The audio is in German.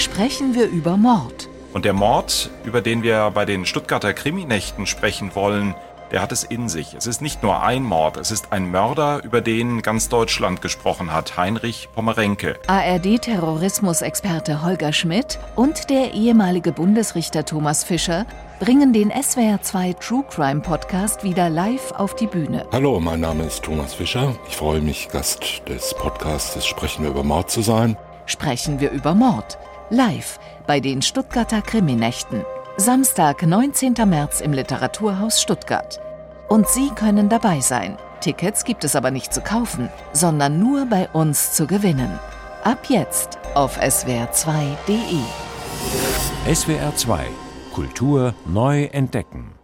sprechen wir über Mord. Und der Mord, über den wir bei den Stuttgarter Kriminächten sprechen wollen, der hat es in sich. Es ist nicht nur ein Mord, es ist ein Mörder, über den ganz Deutschland gesprochen hat, Heinrich Pommerenke. ARD-Terrorismusexperte Holger Schmidt und der ehemalige Bundesrichter Thomas Fischer bringen den SWR2 True Crime Podcast wieder live auf die Bühne. Hallo, mein Name ist Thomas Fischer. Ich freue mich, Gast des Podcasts Sprechen wir über Mord zu sein. Sprechen wir über Mord. Live bei den Stuttgarter Kriminächten. Samstag, 19. März im Literaturhaus Stuttgart. Und Sie können dabei sein. Tickets gibt es aber nicht zu kaufen, sondern nur bei uns zu gewinnen. Ab jetzt auf swr2.de. SWR2 Kultur neu entdecken.